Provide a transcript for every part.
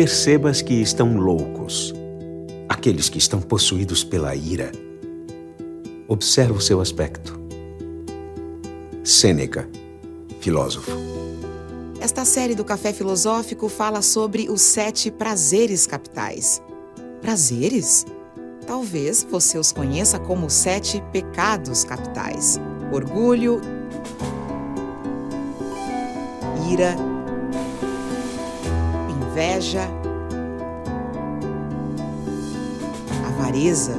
percebas que estão loucos, aqueles que estão possuídos pela ira. Observa o seu aspecto. Sêneca, filósofo. Esta série do Café Filosófico fala sobre os sete prazeres capitais. Prazeres? Talvez você os conheça como os sete pecados capitais: orgulho, ira, inveja, avareza,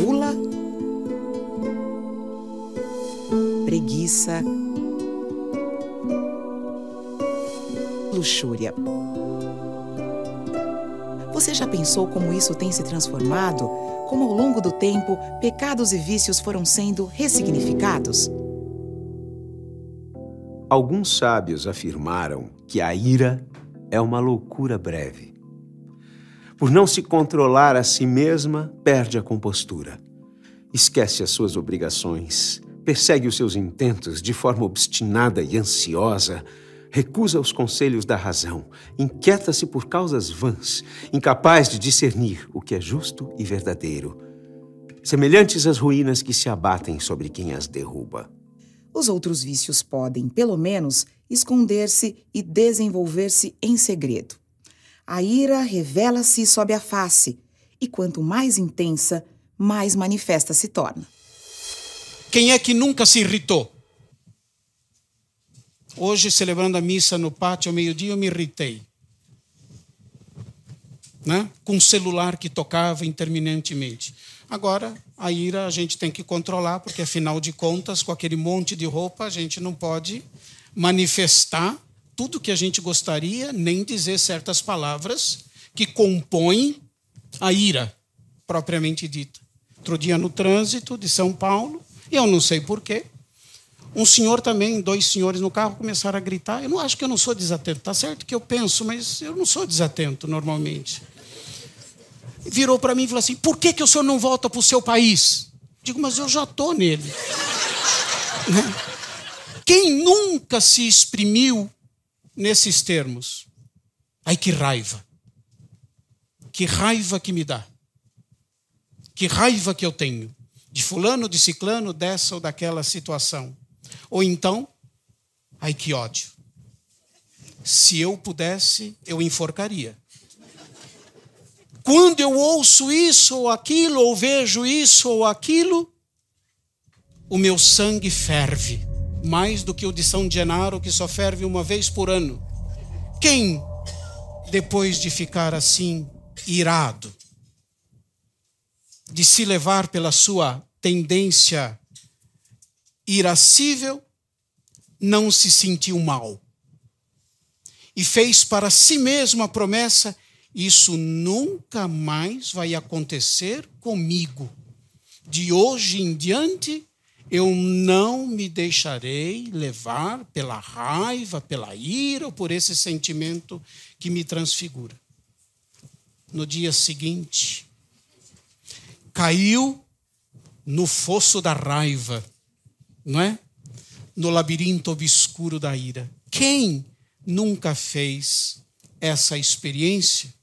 gula, preguiça, luxúria. Você já pensou como isso tem se transformado? Como ao longo do tempo, pecados e vícios foram sendo ressignificados? Alguns sábios afirmaram que a ira é uma loucura breve. Por não se controlar a si mesma, perde a compostura. Esquece as suas obrigações, persegue os seus intentos de forma obstinada e ansiosa, recusa os conselhos da razão, inquieta-se por causas vãs, incapaz de discernir o que é justo e verdadeiro, semelhantes às ruínas que se abatem sobre quem as derruba. Os outros vícios podem, pelo menos, esconder-se e desenvolver-se em segredo. A ira revela-se sob a face, e quanto mais intensa, mais manifesta se torna. Quem é que nunca se irritou? Hoje, celebrando a missa no pátio ao meio-dia, eu me irritei. Né? Com um celular que tocava interminentemente. Agora, a ira a gente tem que controlar, porque afinal de contas, com aquele monte de roupa, a gente não pode manifestar tudo que a gente gostaria, nem dizer certas palavras que compõem a ira propriamente dita. Outro dia no trânsito de São Paulo, e eu não sei porquê, um senhor também, dois senhores no carro começaram a gritar. Eu não acho que eu não sou desatento, tá certo que eu penso, mas eu não sou desatento normalmente virou para mim e falou assim: por que, que o senhor não volta para o seu país? Digo, mas eu já estou nele. Né? Quem nunca se exprimiu nesses termos? Ai, que raiva. Que raiva que me dá. Que raiva que eu tenho. De fulano, de ciclano, dessa ou daquela situação. Ou então, ai, que ódio. Se eu pudesse, eu enforcaria. Quando eu ouço isso ou aquilo, ou vejo isso ou aquilo, o meu sangue ferve, mais do que o de São Genaro, que só ferve uma vez por ano. Quem, depois de ficar assim, irado, de se levar pela sua tendência irascível, não se sentiu mal e fez para si mesmo a promessa isso nunca mais vai acontecer comigo. De hoje em diante, eu não me deixarei levar pela raiva, pela ira ou por esse sentimento que me transfigura. No dia seguinte, caiu no fosso da raiva, não é? No labirinto obscuro da ira. Quem nunca fez essa experiência?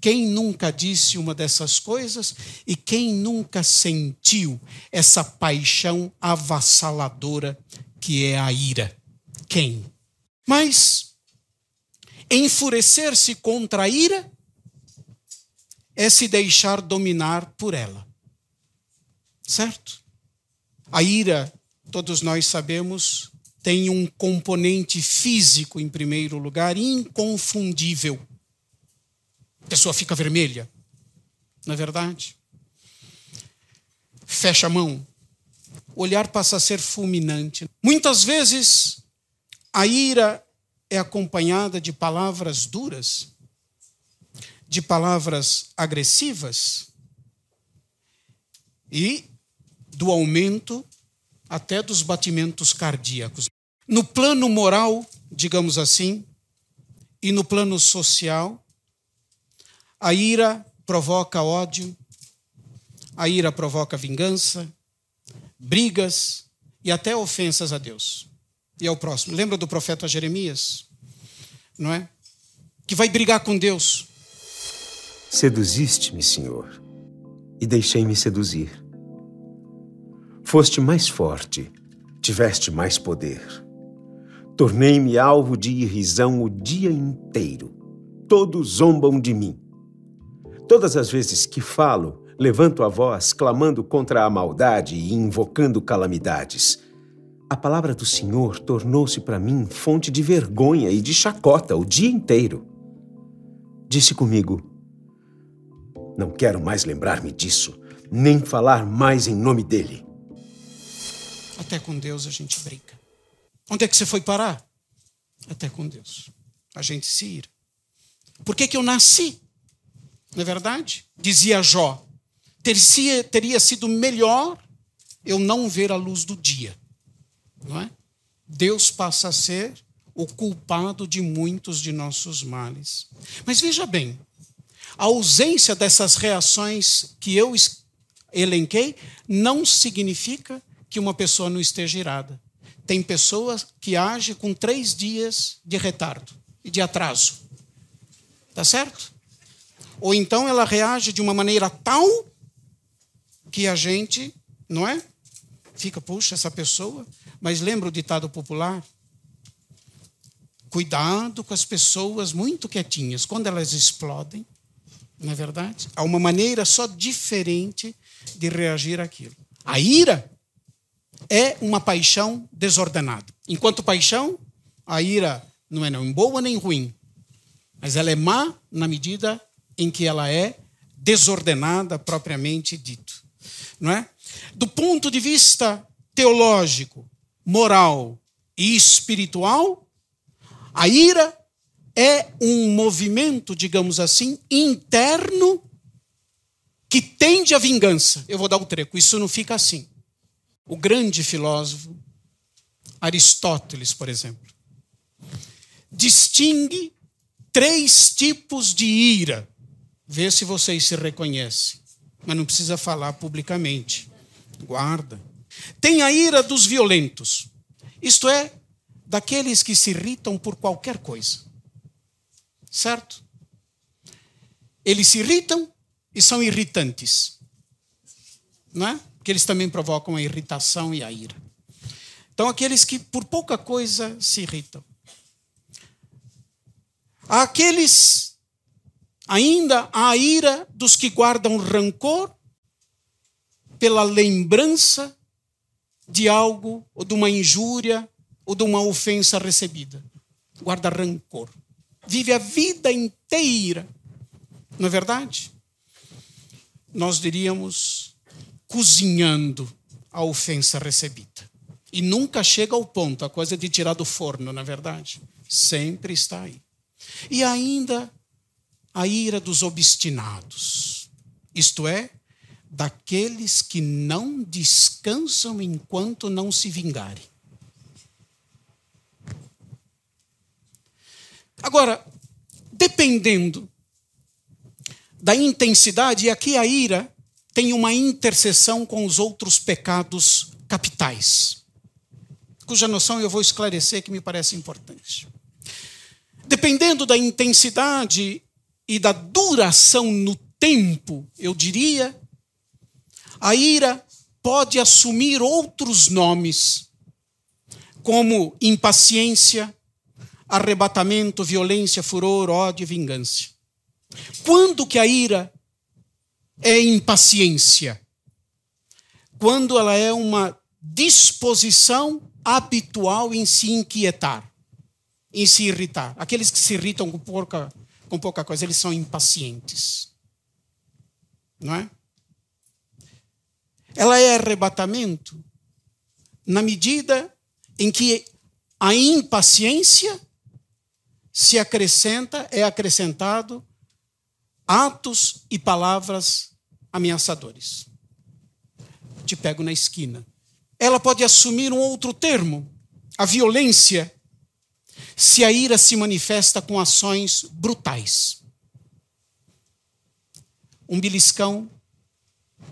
Quem nunca disse uma dessas coisas e quem nunca sentiu essa paixão avassaladora que é a ira? Quem? Mas enfurecer-se contra a ira é se deixar dominar por ela. Certo? A ira, todos nós sabemos, tem um componente físico, em primeiro lugar, inconfundível a pessoa fica vermelha. Não é verdade? Fecha a mão. O olhar passa a ser fulminante. Muitas vezes, a ira é acompanhada de palavras duras, de palavras agressivas e do aumento até dos batimentos cardíacos. No plano moral, digamos assim, e no plano social, a ira provoca ódio, a ira provoca vingança, brigas e até ofensas a Deus e ao próximo. Lembra do profeta Jeremias? não é? Que vai brigar com Deus. Seduziste-me, Senhor, e deixei-me seduzir. Foste mais forte, tiveste mais poder. Tornei-me alvo de irrisão o dia inteiro. Todos zombam de mim. Todas as vezes que falo, levanto a voz, clamando contra a maldade e invocando calamidades. A palavra do Senhor tornou-se para mim fonte de vergonha e de chacota o dia inteiro. Disse comigo: Não quero mais lembrar-me disso, nem falar mais em nome dele. Até com Deus a gente brinca. Onde é que você foi parar? Até com Deus. A gente se ira. Por que, que eu nasci? Não é verdade? Dizia Jó. Teria, teria sido melhor eu não ver a luz do dia. Não é? Deus passa a ser o culpado de muitos de nossos males. Mas veja bem, a ausência dessas reações que eu elenquei não significa que uma pessoa não esteja irada. Tem pessoas que agem com três dias de retardo e de atraso. Tá certo? Ou então ela reage de uma maneira tal que a gente, não é? Fica, puxa, essa pessoa. Mas lembra o ditado popular? Cuidado com as pessoas muito quietinhas. Quando elas explodem, não é verdade? Há uma maneira só diferente de reagir àquilo. A ira é uma paixão desordenada. Enquanto paixão, a ira não é nem boa nem ruim, mas ela é má na medida em que ela é desordenada propriamente dito, não é? Do ponto de vista teológico, moral e espiritual, a ira é um movimento, digamos assim, interno que tende à vingança. Eu vou dar o treco, isso não fica assim o grande filósofo Aristóteles, por exemplo, distingue três tipos de ira. Vê se vocês se reconhecem, mas não precisa falar publicamente. Guarda. Tem a ira dos violentos, isto é, daqueles que se irritam por qualquer coisa. Certo? Eles se irritam e são irritantes. Não é? porque eles também provocam a irritação e a ira. Então, aqueles que por pouca coisa se irritam. Há aqueles, ainda a ira dos que guardam rancor pela lembrança de algo, ou de uma injúria, ou de uma ofensa recebida. Guarda rancor. Vive a vida inteira. Não é verdade? Nós diríamos cozinhando a ofensa recebida. E nunca chega ao ponto, a coisa de tirar do forno, na é verdade. Sempre está aí. E ainda a ira dos obstinados, isto é, daqueles que não descansam enquanto não se vingarem. Agora, dependendo da intensidade, e aqui a ira tem uma interseção com os outros pecados capitais, cuja noção eu vou esclarecer que me parece importante. Dependendo da intensidade e da duração no tempo, eu diria, a ira pode assumir outros nomes, como impaciência, arrebatamento, violência, furor, ódio e vingança. Quando que a ira é impaciência. Quando ela é uma disposição habitual em se inquietar, em se irritar. Aqueles que se irritam com pouca, com pouca coisa, eles são impacientes. Não é? Ela é arrebatamento na medida em que a impaciência se acrescenta, é acrescentado atos e palavras ameaçadores. Te pego na esquina. Ela pode assumir um outro termo, a violência, se a ira se manifesta com ações brutais. Um beliscão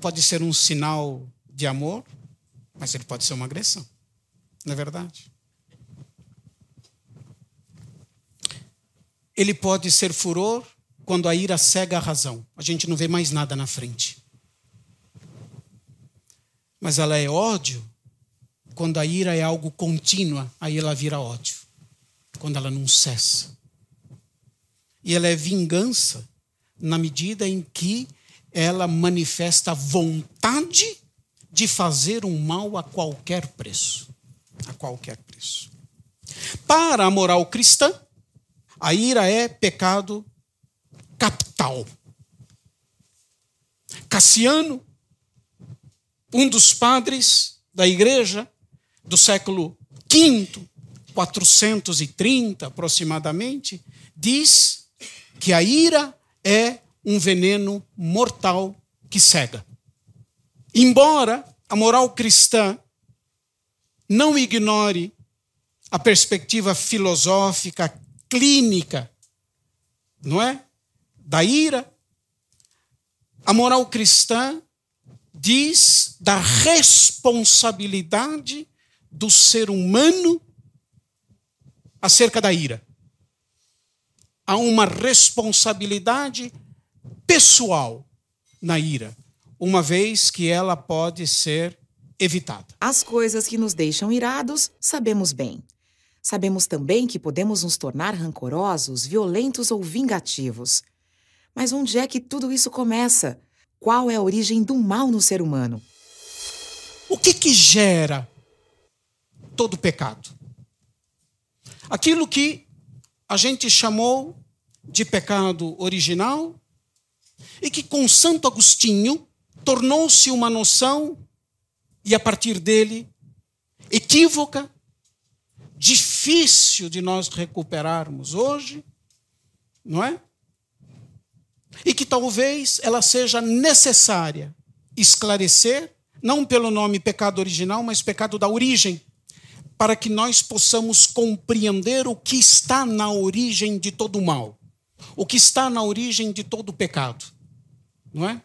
pode ser um sinal de amor, mas ele pode ser uma agressão. Não é verdade? ele pode ser furor quando a ira cega a razão. A gente não vê mais nada na frente. Mas ela é ódio quando a ira é algo contínua, aí ela vira ódio. Quando ela não cessa. E ela é vingança na medida em que ela manifesta vontade de fazer um mal a qualquer preço. A qualquer preço. Para a moral cristã, a ira é pecado capital. Cassiano, um dos padres da igreja do século V, 430 aproximadamente, diz que a ira é um veneno mortal que cega. Embora a moral cristã não ignore a perspectiva filosófica, clínica, não é? Da ira, a moral cristã diz da responsabilidade do ser humano acerca da ira. Há uma responsabilidade pessoal na ira, uma vez que ela pode ser evitada. As coisas que nos deixam irados, sabemos bem. Sabemos também que podemos nos tornar rancorosos, violentos ou vingativos. Mas onde é que tudo isso começa? Qual é a origem do mal no ser humano? O que que gera todo pecado? Aquilo que a gente chamou de pecado original e que com Santo Agostinho tornou-se uma noção e a partir dele equívoca, difícil de nós recuperarmos hoje, não é? E que talvez ela seja necessária esclarecer, não pelo nome pecado original, mas pecado da origem, para que nós possamos compreender o que está na origem de todo o mal, o que está na origem de todo o pecado, não é?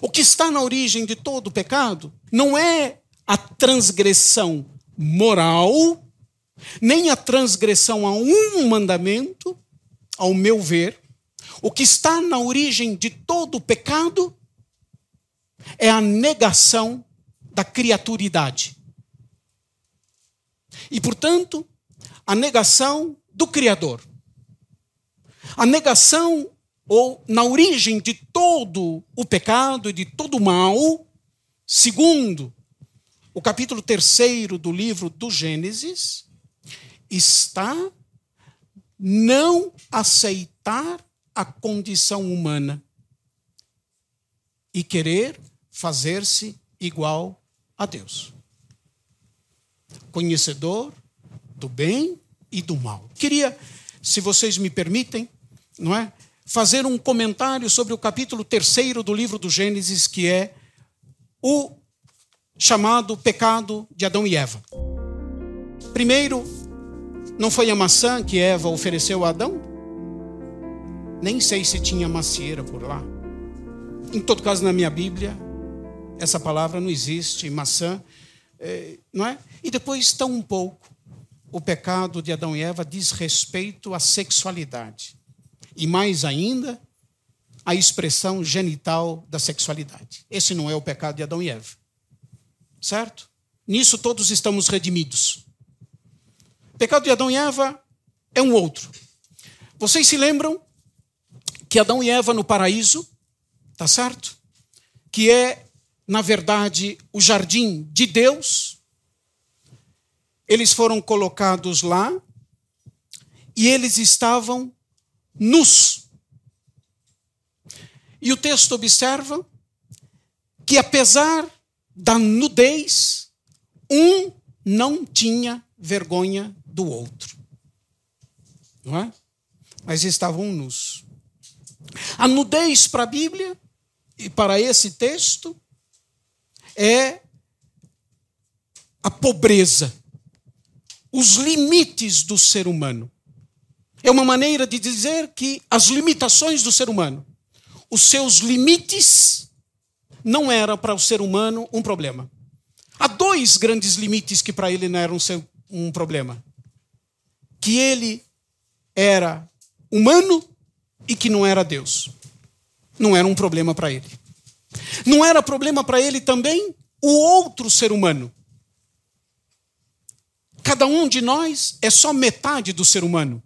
O que está na origem de todo o pecado não é a transgressão moral, nem a transgressão a um mandamento, ao meu ver. O que está na origem de todo o pecado é a negação da criaturidade. E, portanto, a negação do Criador. A negação, ou na origem de todo o pecado e de todo o mal, segundo o capítulo terceiro do livro do Gênesis, está não aceitar a condição humana e querer fazer-se igual a Deus. Conhecedor do bem e do mal. Queria, se vocês me permitem, não é, fazer um comentário sobre o capítulo terceiro do livro do Gênesis, que é o chamado pecado de Adão e Eva. Primeiro, não foi a maçã que Eva ofereceu a Adão? Nem sei se tinha macieira por lá. Em todo caso, na minha Bíblia, essa palavra não existe, maçã, é, não é? E depois, tão um pouco, o pecado de Adão e Eva diz respeito à sexualidade. E mais ainda, a expressão genital da sexualidade. Esse não é o pecado de Adão e Eva certo? Nisso todos estamos redimidos. O pecado de Adão e Eva é um outro. Vocês se lembram que Adão e Eva no paraíso, tá certo? Que é, na verdade, o jardim de Deus. Eles foram colocados lá e eles estavam nus. E o texto observa que, apesar da nudez, um não tinha vergonha do outro. Não é? Mas estavam nus. A nudez para a Bíblia e para esse texto é a pobreza, os limites do ser humano. É uma maneira de dizer que as limitações do ser humano, os seus limites não era para o ser humano um problema. Há dois grandes limites que para ele não eram um problema. Que ele era humano e que não era Deus. Não era um problema para ele. Não era problema para ele também o outro ser humano. Cada um de nós é só metade do ser humano.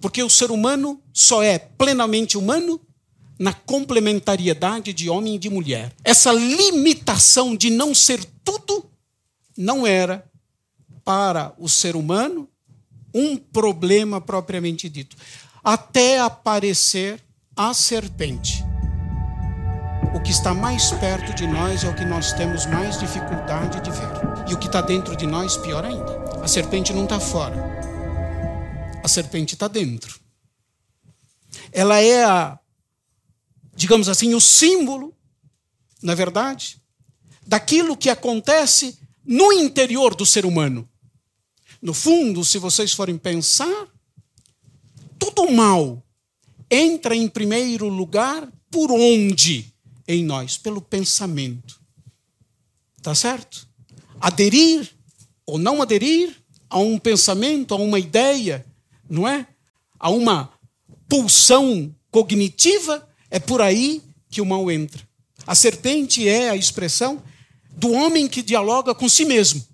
Porque o ser humano só é plenamente humano na complementariedade de homem e de mulher. Essa limitação de não ser tudo não era para o ser humano um problema propriamente dito, até aparecer a serpente. O que está mais perto de nós é o que nós temos mais dificuldade de ver. E o que está dentro de nós, pior ainda. A serpente não está fora. A serpente está dentro. Ela é a, digamos assim, o símbolo, na verdade, daquilo que acontece no interior do ser humano. No fundo, se vocês forem pensar, tudo mal entra em primeiro lugar por onde em nós? Pelo pensamento. Tá certo? Aderir ou não aderir a um pensamento, a uma ideia, não é? A uma pulsão cognitiva, é por aí que o mal entra. A serpente é a expressão do homem que dialoga com si mesmo.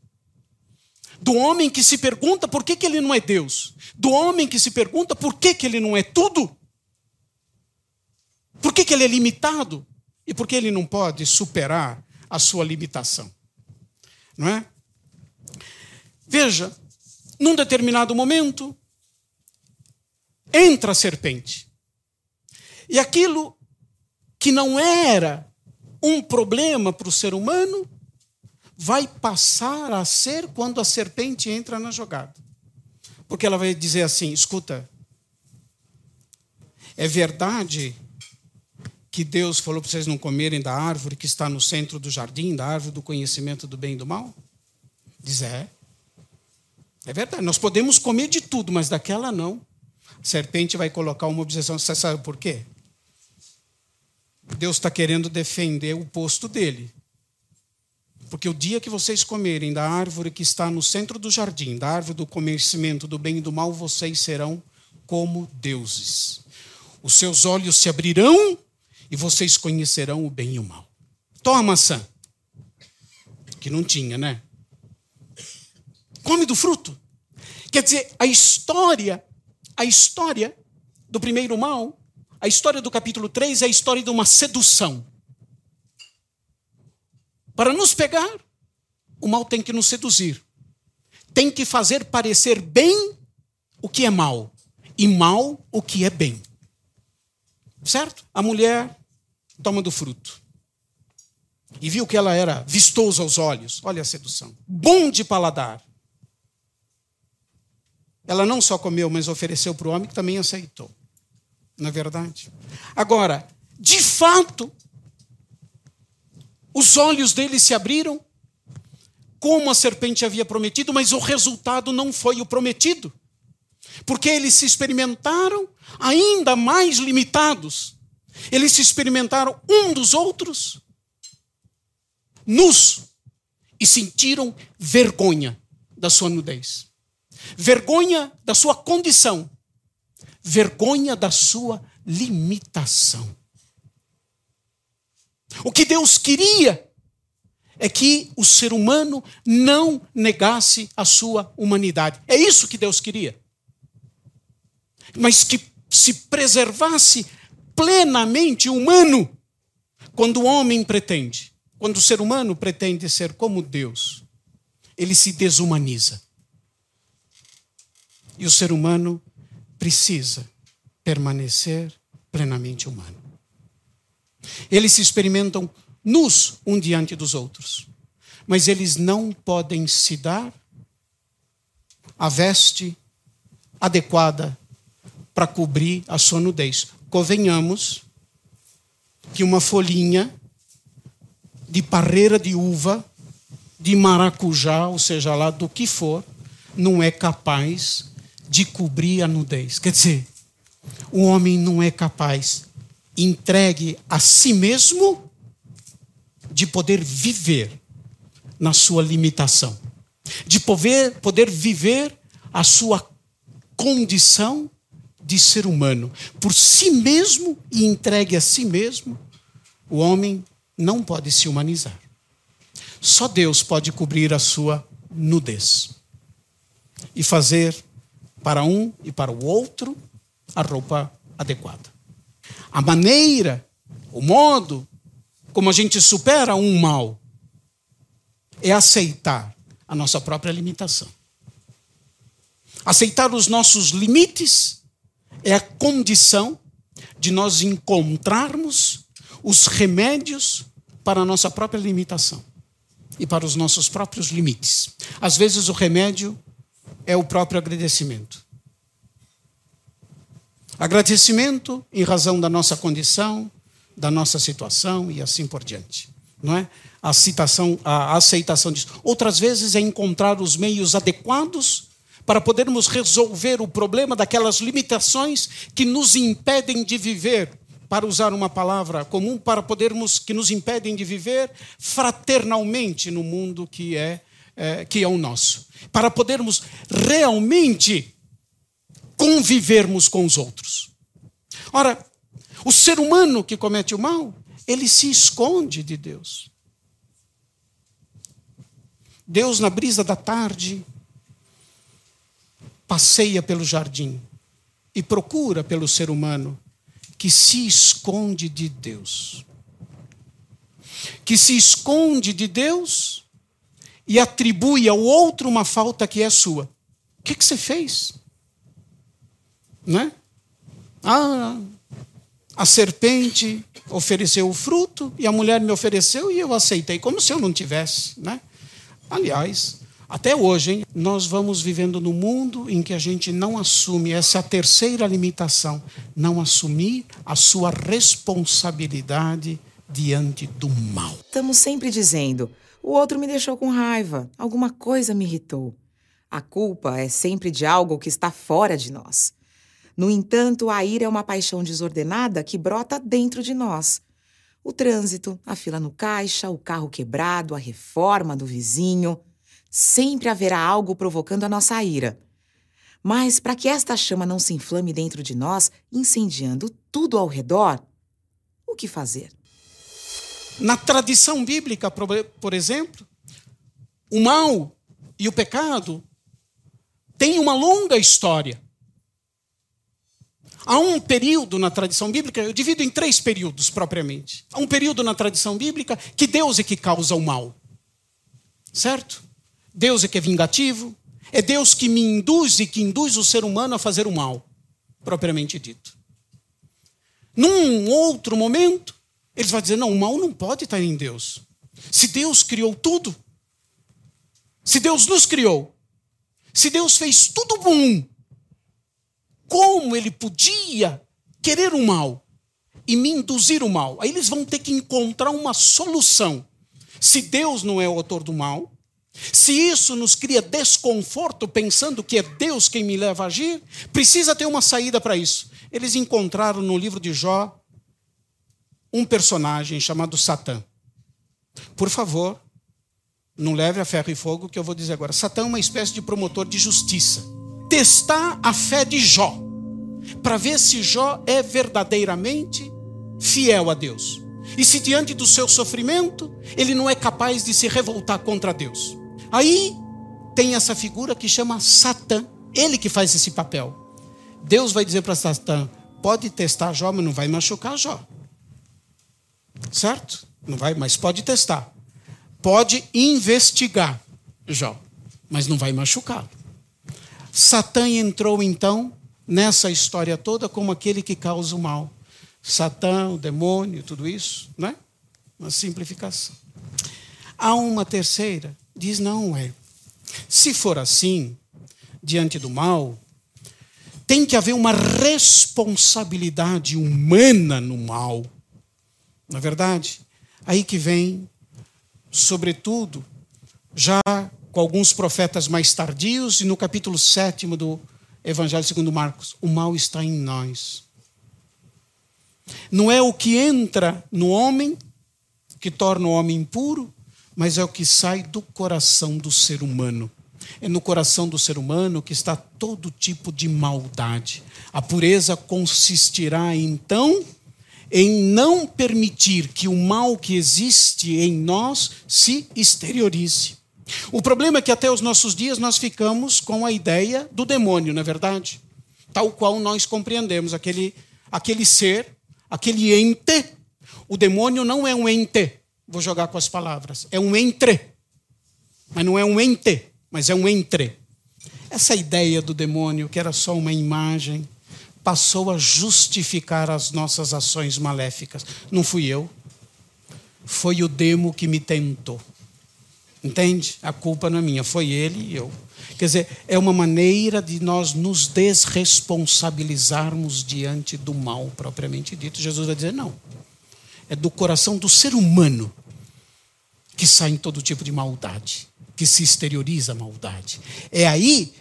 Do homem que se pergunta por que, que ele não é Deus. Do homem que se pergunta por que, que ele não é tudo. Por que, que ele é limitado? E por que ele não pode superar a sua limitação? Não é? Veja, num determinado momento, entra a serpente. E aquilo que não era um problema para o ser humano, vai passar a ser quando a serpente entra na jogada. Porque ela vai dizer assim: escuta, é verdade que Deus falou para vocês não comerem da árvore que está no centro do jardim, da árvore do conhecimento do bem e do mal? Diz: é. É verdade, nós podemos comer de tudo, mas daquela não. A serpente vai colocar uma objeção. Você sabe por quê? Deus está querendo defender o posto dele. Porque o dia que vocês comerem da árvore que está no centro do jardim, da árvore do conhecimento do bem e do mal, vocês serão como deuses. Os seus olhos se abrirão e vocês conhecerão o bem e o mal. Toma maçã. Que não tinha, né? come do fruto. Quer dizer, a história, a história do primeiro mal, a história do capítulo 3 é a história de uma sedução. Para nos pegar, o mal tem que nos seduzir. Tem que fazer parecer bem o que é mal e mal o que é bem. Certo? A mulher toma do fruto. E viu que ela era vistosa aos olhos. Olha a sedução. Bom de paladar. Ela não só comeu, mas ofereceu para o homem que também aceitou. Na é verdade. Agora, de fato, os olhos dele se abriram, como a serpente havia prometido, mas o resultado não foi o prometido. Porque eles se experimentaram ainda mais limitados. Eles se experimentaram um dos outros nus e sentiram vergonha da sua nudez vergonha da sua condição, vergonha da sua limitação. O que Deus queria é que o ser humano não negasse a sua humanidade. É isso que Deus queria. Mas que se preservasse plenamente humano quando o homem pretende, quando o ser humano pretende ser como Deus, ele se desumaniza. E o ser humano precisa permanecer plenamente humano. Eles se experimentam nus um diante dos outros, mas eles não podem se dar a veste adequada para cobrir a sua nudez. Convenhamos que uma folhinha de parreira de uva, de maracujá, ou seja lá do que for, não é capaz de cobrir a nudez. Quer dizer, o homem não é capaz, entregue a si mesmo, de poder viver na sua limitação, de poder, poder viver a sua condição de ser humano, por si mesmo e entregue a si mesmo, o homem não pode se humanizar. Só Deus pode cobrir a sua nudez e fazer para um e para o outro a roupa adequada. A maneira, o modo como a gente supera um mal é aceitar a nossa própria limitação. Aceitar os nossos limites é a condição de nós encontrarmos os remédios para a nossa própria limitação e para os nossos próprios limites. Às vezes o remédio é o próprio agradecimento. Agradecimento em razão da nossa condição, da nossa situação e assim por diante, não é? A, citação, a aceitação disso. Outras vezes é encontrar os meios adequados para podermos resolver o problema daquelas limitações que nos impedem de viver, para usar uma palavra comum, para podermos que nos impedem de viver fraternalmente no mundo que é, é que é o nosso, para podermos realmente convivermos com os outros. Ora, o ser humano que comete o mal, ele se esconde de Deus. Deus, na brisa da tarde, passeia pelo jardim e procura pelo ser humano que se esconde de Deus. Que se esconde de Deus e atribui ao outro uma falta que é sua. O que, que você fez? Né? Ah, a serpente ofereceu o fruto e a mulher me ofereceu e eu aceitei, como se eu não tivesse. Né? Aliás, até hoje, hein, nós vamos vivendo num mundo em que a gente não assume, essa é a terceira limitação, não assumir a sua responsabilidade diante do mal. Estamos sempre dizendo: o outro me deixou com raiva, alguma coisa me irritou. A culpa é sempre de algo que está fora de nós. No entanto, a ira é uma paixão desordenada que brota dentro de nós. O trânsito, a fila no caixa, o carro quebrado, a reforma do vizinho. Sempre haverá algo provocando a nossa ira. Mas para que esta chama não se inflame dentro de nós, incendiando tudo ao redor, o que fazer? Na tradição bíblica, por exemplo, o mal e o pecado têm uma longa história. Há um período na tradição bíblica, eu divido em três períodos propriamente. Há um período na tradição bíblica que Deus é que causa o mal. Certo? Deus é que é vingativo. É Deus que me induz e que induz o ser humano a fazer o mal, propriamente dito. Num outro momento, eles vão dizer: não, o mal não pode estar em Deus. Se Deus criou tudo, se Deus nos criou, se Deus fez tudo bom, como ele podia querer o mal e me induzir o mal? Aí eles vão ter que encontrar uma solução. Se Deus não é o autor do mal, se isso nos cria desconforto pensando que é Deus quem me leva a agir, precisa ter uma saída para isso. Eles encontraram no livro de Jó um personagem chamado Satã. Por favor, não leve a ferro e fogo que eu vou dizer agora. Satã é uma espécie de promotor de justiça testar a fé de Jó, para ver se Jó é verdadeiramente fiel a Deus. E se diante do seu sofrimento, ele não é capaz de se revoltar contra Deus. Aí tem essa figura que chama Satã, ele que faz esse papel. Deus vai dizer para Satã: pode testar Jó, mas não vai machucar Jó. Certo? Não vai, mas pode testar. Pode investigar Jó, mas não vai machucá-lo. Satã entrou então nessa história toda como aquele que causa o mal. Satã, o demônio, tudo isso, não é? Uma simplificação. Há uma terceira, diz não é. Se for assim, diante do mal, tem que haver uma responsabilidade humana no mal. Na é verdade, aí que vem, sobretudo, já com alguns profetas mais tardios, e no capítulo 7 do Evangelho segundo Marcos, o mal está em nós. Não é o que entra no homem que torna o homem impuro, mas é o que sai do coração do ser humano. é no coração do ser humano que está todo tipo de maldade. A pureza consistirá, então, em não permitir que o mal que existe em nós se exteriorize. O problema é que até os nossos dias nós ficamos com a ideia do demônio, não é verdade? Tal qual nós compreendemos aquele, aquele ser, aquele ente. O demônio não é um ente, vou jogar com as palavras, é um entre. Mas não é um ente, mas é um entre. Essa ideia do demônio, que era só uma imagem, passou a justificar as nossas ações maléficas. Não fui eu. Foi o demo que me tentou. Entende? A culpa não é minha, foi ele e eu. Quer dizer, é uma maneira de nós nos desresponsabilizarmos diante do mal propriamente dito. Jesus vai dizer: não. É do coração do ser humano que sai todo tipo de maldade, que se exterioriza a maldade. É aí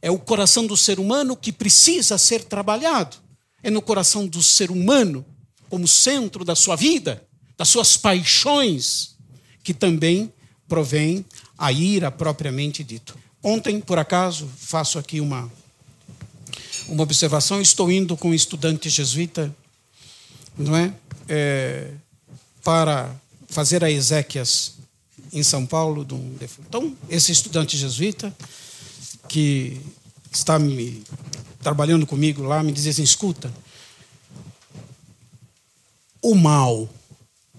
é o coração do ser humano que precisa ser trabalhado. É no coração do ser humano, como centro da sua vida, das suas paixões, que também provém a ira propriamente dito. Ontem, por acaso, faço aqui uma, uma observação. Estou indo com um estudante jesuíta, não é? é para fazer a Ezequias em São Paulo. Então, esse estudante jesuíta que está me trabalhando comigo lá me diz assim: escuta, o mal,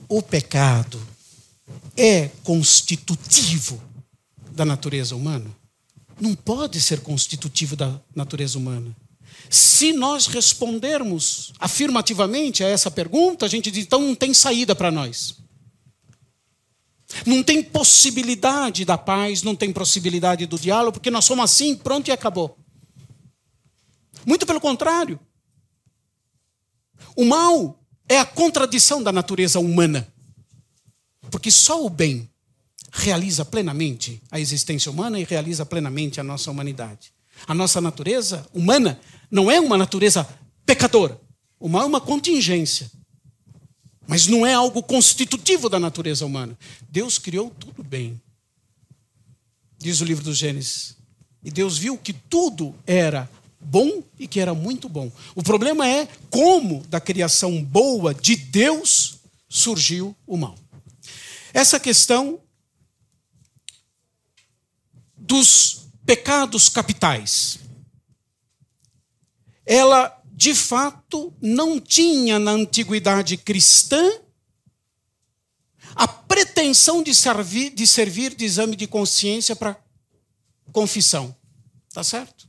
o pecado é constitutivo da natureza humana? Não pode ser constitutivo da natureza humana. Se nós respondermos afirmativamente a essa pergunta, a gente diz: então não tem saída para nós. Não tem possibilidade da paz, não tem possibilidade do diálogo, porque nós somos assim, pronto e acabou. Muito pelo contrário. O mal é a contradição da natureza humana. Porque só o bem realiza plenamente a existência humana e realiza plenamente a nossa humanidade. A nossa natureza humana não é uma natureza pecadora. O mal é uma contingência. Mas não é algo constitutivo da natureza humana. Deus criou tudo bem. Diz o livro do Gênesis. E Deus viu que tudo era bom e que era muito bom. O problema é como da criação boa de Deus surgiu o mal. Essa questão dos pecados capitais. Ela de fato, não tinha na antiguidade cristã a pretensão de servir, de servir de exame de consciência para confissão. Tá certo?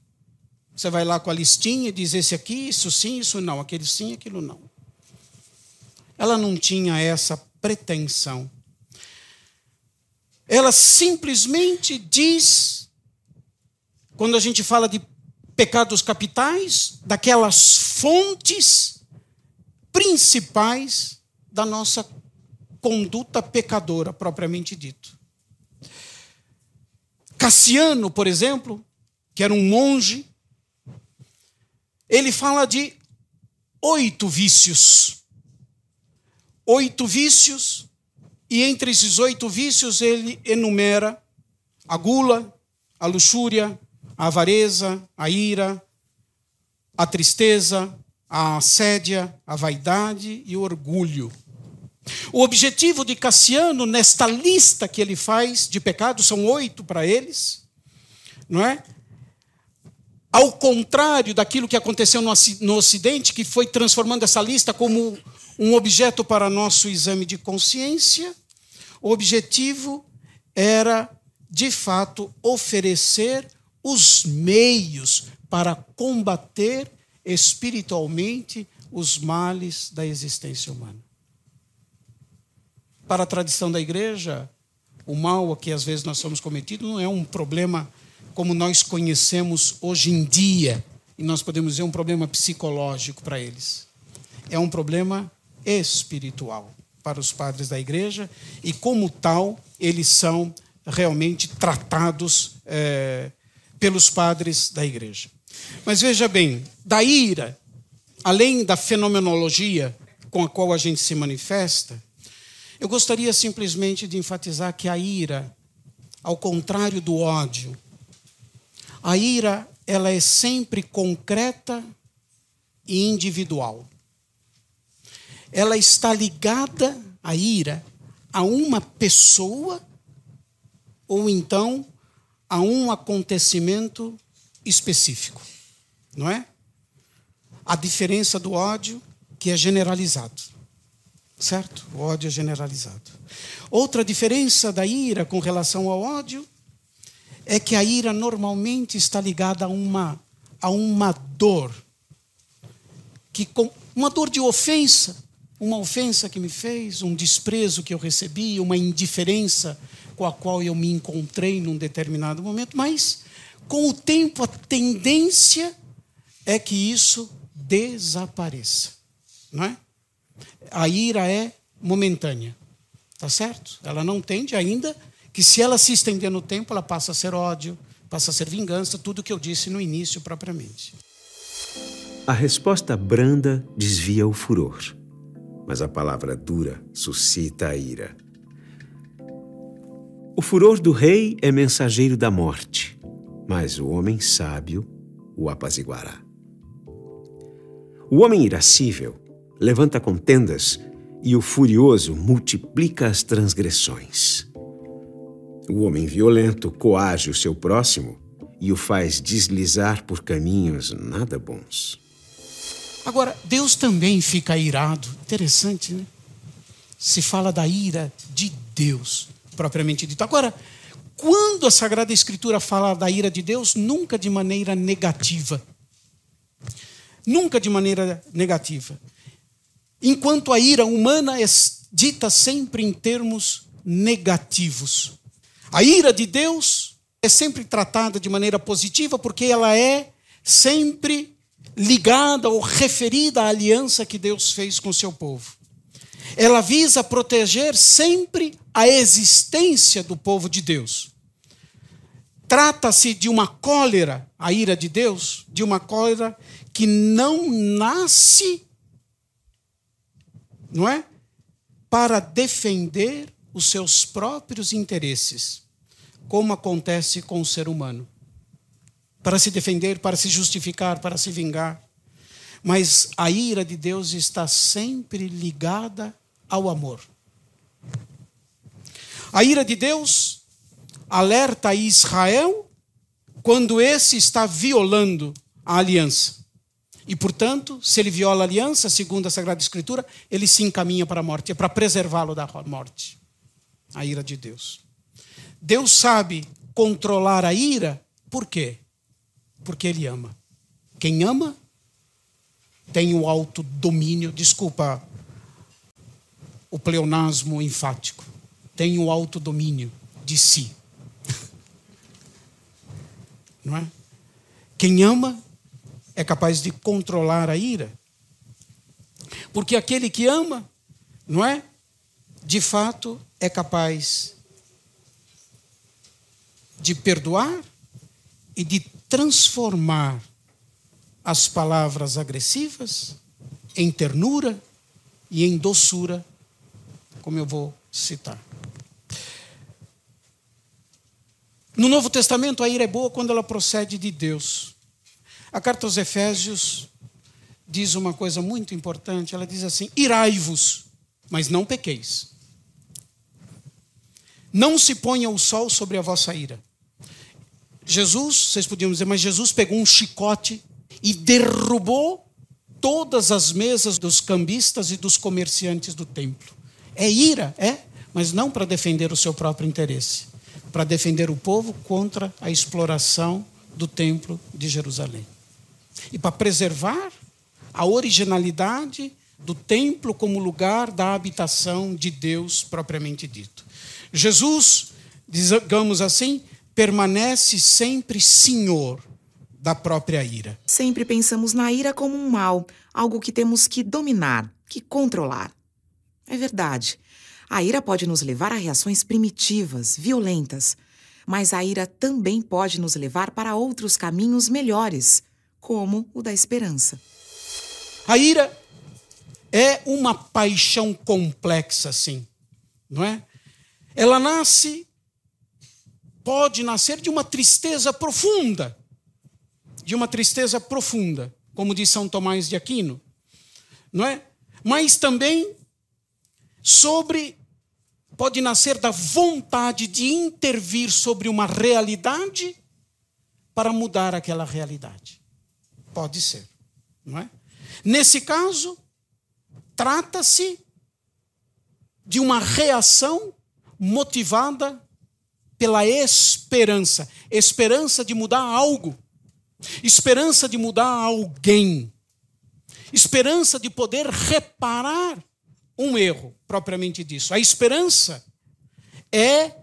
Você vai lá com a listinha e diz esse aqui, isso sim, isso não, aquele sim, aquilo não. Ela não tinha essa pretensão. Ela simplesmente diz, quando a gente fala de pecados capitais, daquelas fontes principais da nossa conduta pecadora, propriamente dito. Cassiano, por exemplo, que era um monge, ele fala de oito vícios. Oito vícios, e entre esses oito vícios ele enumera a gula, a luxúria, a avareza, a ira, a tristeza, a assédia, a vaidade e o orgulho. O objetivo de Cassiano, nesta lista que ele faz de pecados, são oito para eles, não é? Ao contrário daquilo que aconteceu no Ocidente, que foi transformando essa lista como um objeto para nosso exame de consciência, o objetivo era, de fato, oferecer os meios para combater espiritualmente os males da existência humana. Para a tradição da igreja, o mal a que às vezes nós somos cometidos não é um problema como nós conhecemos hoje em dia, e nós podemos dizer um problema psicológico para eles. É um problema espiritual para os padres da igreja, e como tal, eles são realmente tratados é, pelos padres da igreja. Mas veja bem, da ira, além da fenomenologia com a qual a gente se manifesta, eu gostaria simplesmente de enfatizar que a ira, ao contrário do ódio, A ira, ela é sempre concreta e individual. Ela está ligada, a ira, a uma pessoa ou então a um acontecimento específico, não é? A diferença do ódio que é generalizado, certo? O ódio é generalizado. Outra diferença da ira com relação ao ódio é que a ira normalmente está ligada a uma a uma dor que com uma dor de ofensa, uma ofensa que me fez, um desprezo que eu recebi, uma indiferença com a qual eu me encontrei num determinado momento, mas com o tempo a tendência é que isso desapareça, não é? A ira é momentânea, tá certo? Ela não tende ainda que se ela se estender no tempo, ela passa a ser ódio, passa a ser vingança, tudo que eu disse no início propriamente. A resposta branda desvia o furor, mas a palavra dura suscita a ira. O furor do rei é mensageiro da morte, mas o homem sábio o apaziguará. O homem irascível levanta contendas e o furioso multiplica as transgressões. O homem violento coage o seu próximo e o faz deslizar por caminhos nada bons. Agora, Deus também fica irado. Interessante, né? Se fala da ira de Deus propriamente dito. Agora, quando a Sagrada Escritura fala da ira de Deus, nunca de maneira negativa. Nunca de maneira negativa. Enquanto a ira humana é dita sempre em termos negativos. A ira de Deus é sempre tratada de maneira positiva porque ela é sempre ligada ou referida à aliança que Deus fez com o seu povo. Ela visa proteger sempre a existência do povo de Deus. Trata-se de uma cólera, a ira de Deus, de uma cólera que não nasce, não é? Para defender os seus próprios interesses, como acontece com o ser humano. Para se defender, para se justificar, para se vingar. Mas a ira de Deus está sempre ligada ao amor. A ira de Deus alerta Israel quando esse está violando a aliança. E, portanto, se ele viola a aliança, segundo a Sagrada Escritura, ele se encaminha para a morte. É para preservá-lo da morte. A ira de Deus. Deus sabe controlar a ira, por quê? Porque ele ama. Quem ama tem o autodomínio. Desculpa o pleonasmo enfático tem o autodomínio de si. Não é? Quem ama é capaz de controlar a ira. Porque aquele que ama, não é? De fato, é capaz de perdoar e de transformar as palavras agressivas em ternura e em doçura, como eu vou citar. No Novo Testamento, a ira é boa quando ela procede de Deus. A carta aos Efésios diz uma coisa muito importante. Ela diz assim: irai-vos, mas não pequeis. Não se ponha o sol sobre a vossa ira. Jesus, vocês podiam dizer, mas Jesus pegou um chicote e derrubou todas as mesas dos cambistas e dos comerciantes do templo. É ira, é, mas não para defender o seu próprio interesse para defender o povo contra a exploração do templo de Jerusalém. E para preservar a originalidade do templo como lugar da habitação de Deus propriamente dito. Jesus, digamos assim, permanece sempre senhor da própria ira. Sempre pensamos na ira como um mal, algo que temos que dominar, que controlar. É verdade. A ira pode nos levar a reações primitivas, violentas, mas a ira também pode nos levar para outros caminhos melhores, como o da esperança. A ira é uma paixão complexa, sim, não é? Ela nasce, pode nascer de uma tristeza profunda, de uma tristeza profunda, como diz São Tomás de Aquino, não é? Mas também sobre pode nascer da vontade de intervir sobre uma realidade para mudar aquela realidade. Pode ser, não é? Nesse caso, trata-se de uma reação motivada pela esperança esperança de mudar algo, esperança de mudar alguém, esperança de poder reparar um erro, propriamente disso. A esperança é,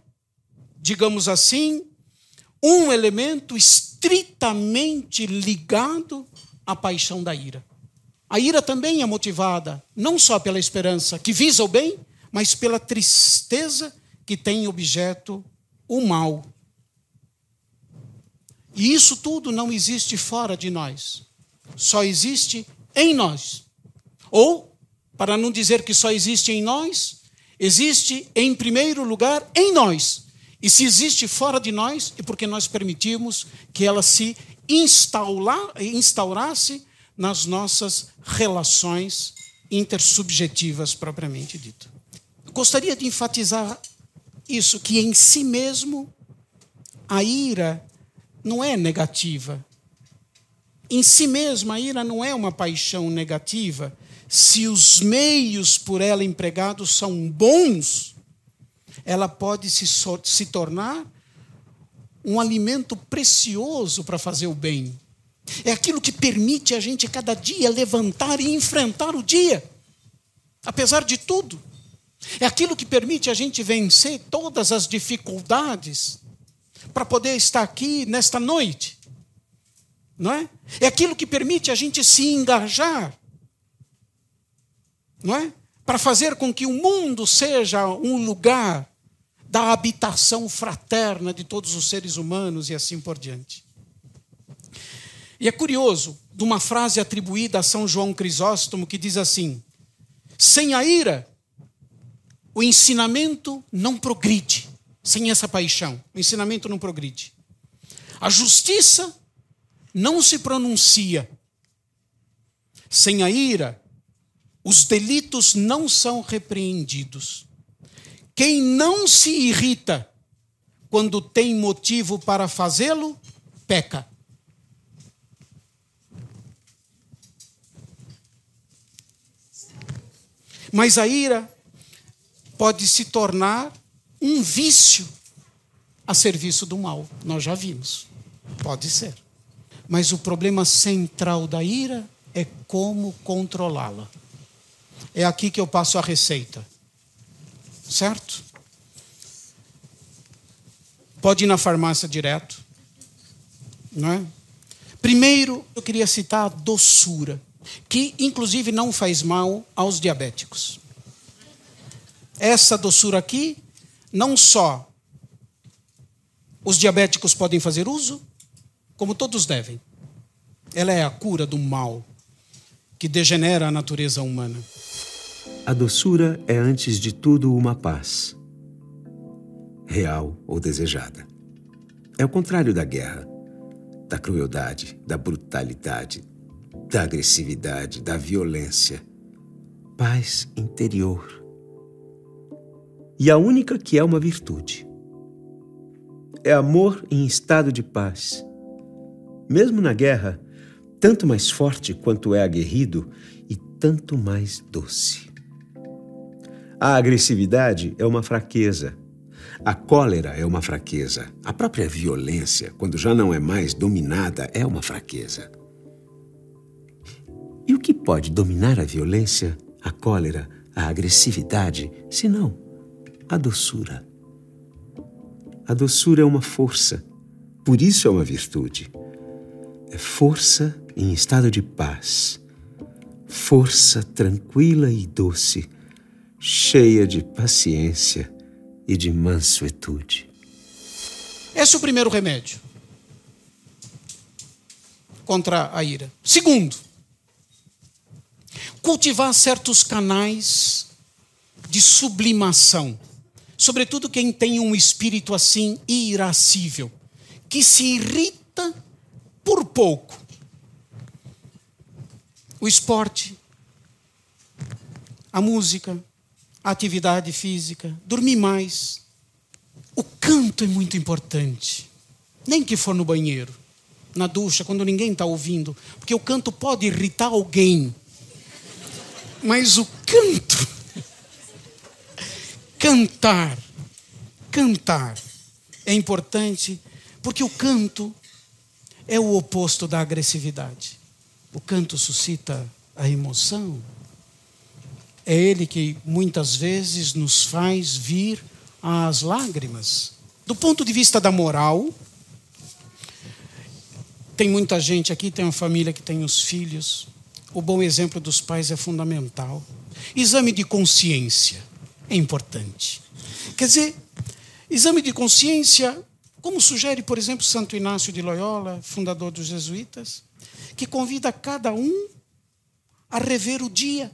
digamos assim, um elemento estritamente ligado à paixão da ira. A ira também é motivada não só pela esperança que visa o bem, mas pela tristeza que tem objeto o mal. E isso tudo não existe fora de nós, só existe em nós. Ou, para não dizer que só existe em nós, existe em primeiro lugar em nós. E se existe fora de nós, é porque nós permitimos que ela se instaurasse nas nossas relações intersubjetivas propriamente dito. Gostaria de enfatizar isso, que em si mesmo a ira não é negativa. Em si mesma, a ira não é uma paixão negativa. Se os meios por ela empregados são bons, ela pode se, se tornar um alimento precioso para fazer o bem. É aquilo que permite a gente cada dia levantar e enfrentar o dia, apesar de tudo. É aquilo que permite a gente vencer todas as dificuldades para poder estar aqui nesta noite. Não é? É aquilo que permite a gente se engajar. Não é? Para fazer com que o mundo seja um lugar da habitação fraterna de todos os seres humanos e assim por diante. E é curioso, de uma frase atribuída a São João Crisóstomo que diz assim: sem a ira, o ensinamento não progride sem essa paixão. O ensinamento não progride. A justiça não se pronuncia. Sem a ira, os delitos não são repreendidos. Quem não se irrita quando tem motivo para fazê-lo, peca. Mas a ira pode se tornar um vício a serviço do mal. Nós já vimos. Pode ser. Mas o problema central da ira é como controlá-la. É aqui que eu passo a receita. Certo? Pode ir na farmácia direto. Não é? Primeiro, eu queria citar a doçura, que inclusive não faz mal aos diabéticos. Essa doçura aqui, não só os diabéticos podem fazer uso, como todos devem. Ela é a cura do mal que degenera a natureza humana. A doçura é, antes de tudo, uma paz, real ou desejada. É o contrário da guerra, da crueldade, da brutalidade, da agressividade, da violência. Paz interior e a única que é uma virtude. É amor em estado de paz. Mesmo na guerra, tanto mais forte quanto é aguerrido e tanto mais doce. A agressividade é uma fraqueza. A cólera é uma fraqueza. A própria violência, quando já não é mais dominada, é uma fraqueza. E o que pode dominar a violência, a cólera, a agressividade, se não a doçura. A doçura é uma força, por isso é uma virtude. É força em estado de paz, força tranquila e doce, cheia de paciência e de mansuetude. Esse é o primeiro remédio contra a ira. Segundo, cultivar certos canais de sublimação Sobretudo quem tem um espírito assim irascível, que se irrita por pouco, o esporte, a música, a atividade física, dormir mais. O canto é muito importante. Nem que for no banheiro, na ducha, quando ninguém está ouvindo. Porque o canto pode irritar alguém. Mas o canto. Cantar. Cantar é importante porque o canto é o oposto da agressividade. O canto suscita a emoção, é ele que muitas vezes nos faz vir às lágrimas. Do ponto de vista da moral, tem muita gente aqui, tem uma família que tem os filhos. O bom exemplo dos pais é fundamental. Exame de consciência é importante. Quer dizer, exame de consciência, como sugere, por exemplo, Santo Inácio de Loyola, fundador dos jesuítas, que convida cada um a rever o dia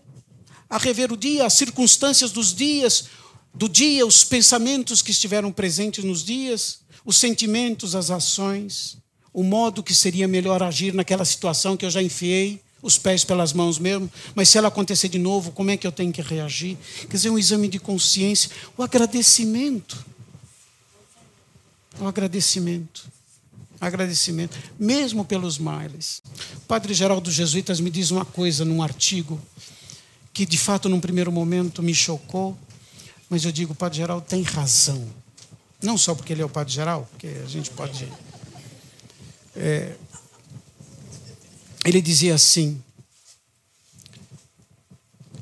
a rever o dia, as circunstâncias dos dias, do dia, os pensamentos que estiveram presentes nos dias, os sentimentos, as ações, o modo que seria melhor agir naquela situação que eu já enfiei os pés pelas mãos mesmo, mas se ela acontecer de novo, como é que eu tenho que reagir? Quer dizer, um exame de consciência, o agradecimento. O agradecimento. Agradecimento, mesmo pelos males. O padre Geraldo dos Jesuítas me diz uma coisa num artigo que de fato num primeiro momento me chocou, mas eu digo, o Padre Geral tem razão. Não só porque ele é o Padre Geral, porque a gente pode. É, ele dizia assim: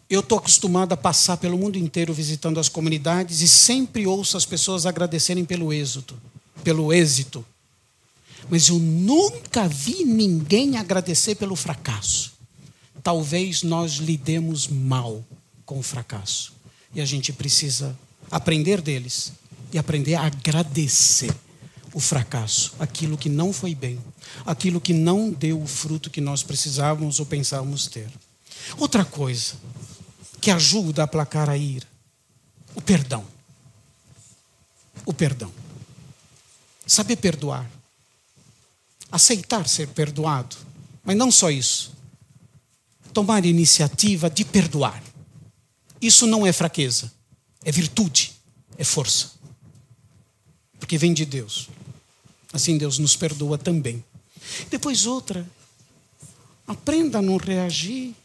Eu estou acostumado a passar pelo mundo inteiro visitando as comunidades e sempre ouço as pessoas agradecerem pelo êxito, pelo êxito. Mas eu nunca vi ninguém agradecer pelo fracasso talvez nós lidemos mal com o fracasso. E a gente precisa aprender deles e aprender a agradecer o fracasso, aquilo que não foi bem, aquilo que não deu o fruto que nós precisávamos ou pensávamos ter. Outra coisa que ajuda a aplacar a ira, o perdão. O perdão. Saber perdoar. Aceitar ser perdoado. Mas não só isso tomar iniciativa de perdoar. Isso não é fraqueza, é virtude, é força. Porque vem de Deus. Assim Deus nos perdoa também. Depois outra, aprenda a não reagir.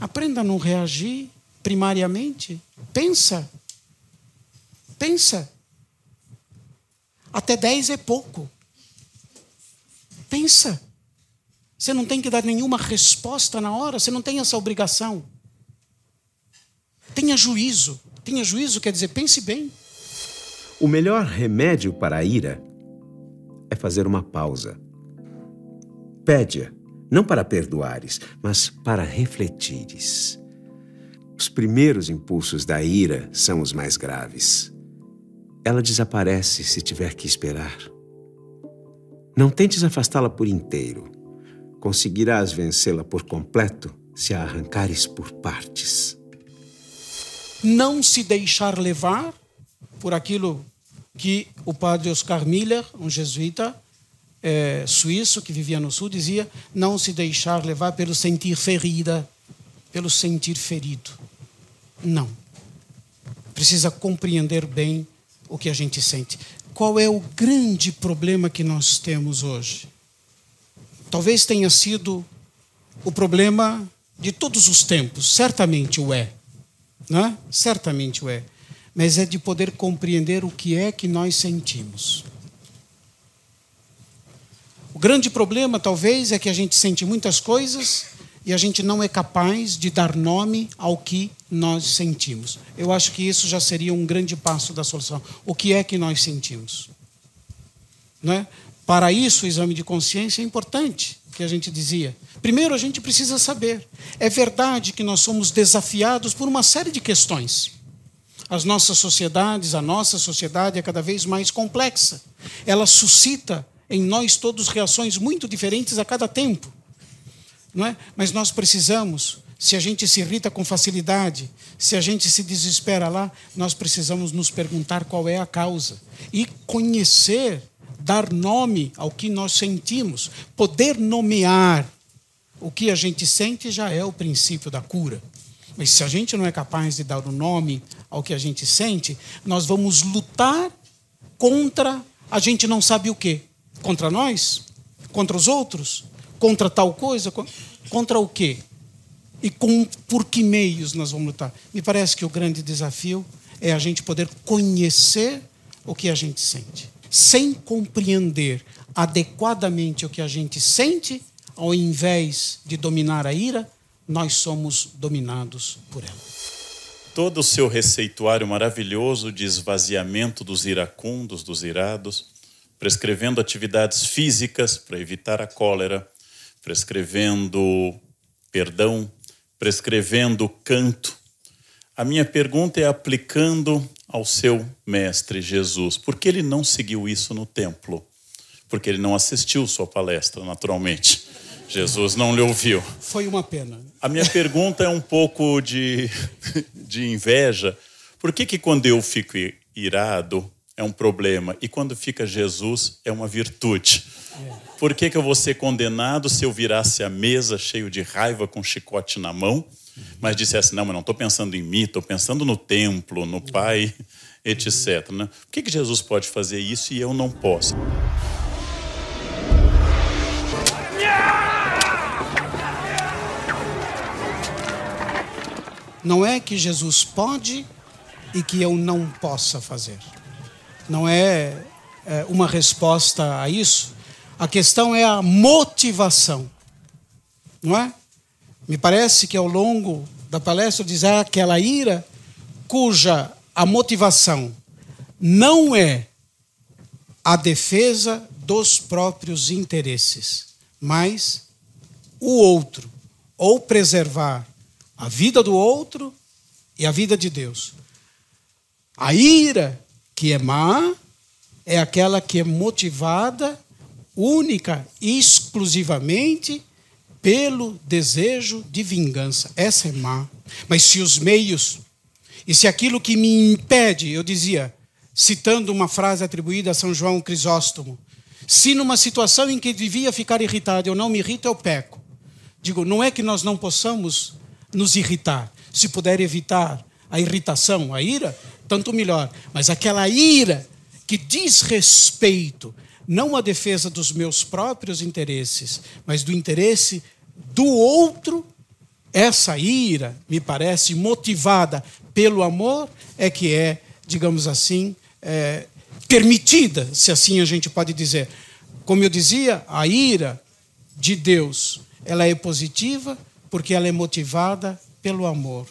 Aprenda a não reagir primariamente. Pensa. Pensa. Até dez é pouco. Pensa. Você não tem que dar nenhuma resposta na hora, você não tem essa obrigação. Tenha juízo. Tenha juízo quer dizer, pense bem. O melhor remédio para a ira é fazer uma pausa. Pede-a, não para perdoares, mas para refletires. Os primeiros impulsos da ira são os mais graves. Ela desaparece se tiver que esperar. Não tentes afastá-la por inteiro. Conseguirás vencê-la por completo se a arrancares por partes. Não se deixar levar por aquilo que o padre Oscar Miller, um jesuíta é, suíço que vivia no sul, dizia: não se deixar levar pelo sentir ferida, pelo sentir ferido. Não. Precisa compreender bem o que a gente sente. Qual é o grande problema que nós temos hoje? talvez tenha sido o problema de todos os tempos, certamente o é, né? Certamente o é, mas é de poder compreender o que é que nós sentimos. O grande problema, talvez, é que a gente sente muitas coisas e a gente não é capaz de dar nome ao que nós sentimos. Eu acho que isso já seria um grande passo da solução. O que é que nós sentimos? É? Para isso, o exame de consciência é importante, que a gente dizia. Primeiro, a gente precisa saber. É verdade que nós somos desafiados por uma série de questões. As nossas sociedades, a nossa sociedade é cada vez mais complexa. Ela suscita em nós todos reações muito diferentes a cada tempo. Não é? Mas nós precisamos, se a gente se irrita com facilidade, se a gente se desespera lá, nós precisamos nos perguntar qual é a causa e conhecer dar nome ao que nós sentimos, poder nomear o que a gente sente já é o princípio da cura. Mas se a gente não é capaz de dar o nome ao que a gente sente, nós vamos lutar contra a gente não sabe o quê. Contra nós? Contra os outros? Contra tal coisa? Contra o quê? E com, por que meios nós vamos lutar? Me parece que o grande desafio é a gente poder conhecer o que a gente sente. Sem compreender adequadamente o que a gente sente, ao invés de dominar a ira, nós somos dominados por ela. Todo o seu receituário maravilhoso de esvaziamento dos iracundos, dos irados, prescrevendo atividades físicas para evitar a cólera, prescrevendo perdão, prescrevendo canto. A minha pergunta é aplicando ao seu mestre Jesus. Por que ele não seguiu isso no templo? Porque ele não assistiu sua palestra, naturalmente. Jesus não lhe ouviu. Foi uma pena. A minha pergunta é um pouco de, de inveja. Por que, que quando eu fico irado é um problema e quando fica Jesus é uma virtude? Por que, que eu vou ser condenado se eu virasse a mesa cheio de raiva com um chicote na mão, mas dissesse, não, mas não estou pensando em mim, estou pensando no templo, no Pai, etc. Né? Por que, que Jesus pode fazer isso e eu não posso? Não é que Jesus pode e que eu não possa fazer. Não é, é uma resposta a isso. A questão é a motivação. Não é? Me parece que ao longo da palestra diz ah, aquela ira cuja a motivação não é a defesa dos próprios interesses, mas o outro, ou preservar a vida do outro e a vida de Deus. A ira que é má é aquela que é motivada única e exclusivamente pelo desejo de vingança. Essa é má. Mas se os meios e se aquilo que me impede, eu dizia, citando uma frase atribuída a São João Crisóstomo, se numa situação em que devia ficar irritado eu não me irrito, eu peco. Digo, não é que nós não possamos nos irritar. Se puder evitar a irritação, a ira, tanto melhor. Mas aquela ira que diz respeito não à defesa dos meus próprios interesses, mas do interesse do outro, essa ira, me parece, motivada pelo amor, é que é, digamos assim, é, permitida, se assim a gente pode dizer. Como eu dizia, a ira de Deus, ela é positiva porque ela é motivada pelo amor.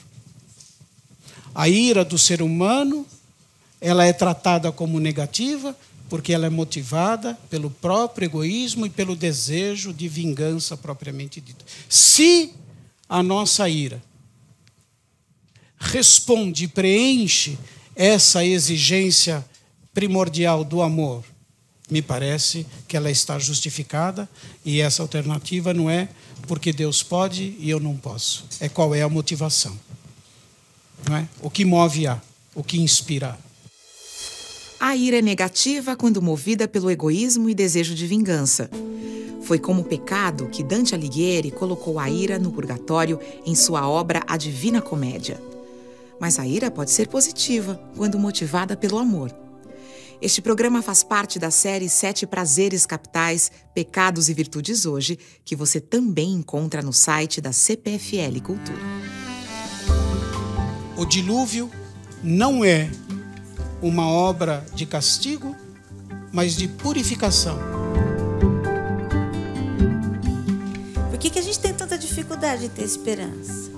A ira do ser humano, ela é tratada como negativa porque ela é motivada pelo próprio egoísmo e pelo desejo de vingança propriamente dita. Se a nossa ira responde e preenche essa exigência primordial do amor, me parece que ela está justificada e essa alternativa não é porque Deus pode e eu não posso. É qual é a motivação. Não é? O que move a, o que inspira. A ira é negativa quando movida pelo egoísmo e desejo de vingança. Foi como pecado que Dante Alighieri colocou a ira no purgatório em sua obra A Divina Comédia. Mas a ira pode ser positiva quando motivada pelo amor. Este programa faz parte da série Sete Prazeres Capitais, Pecados e Virtudes Hoje, que você também encontra no site da CPFL Cultura. O dilúvio não é uma obra de castigo, mas de purificação. Por que, que a gente tem tanta dificuldade em ter esperança?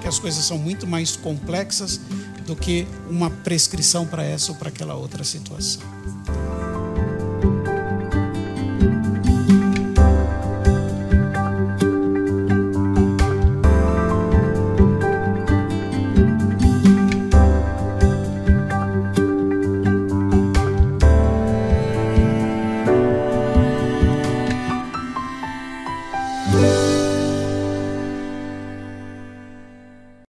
Que as coisas são muito mais complexas do que uma prescrição para essa ou para aquela outra situação.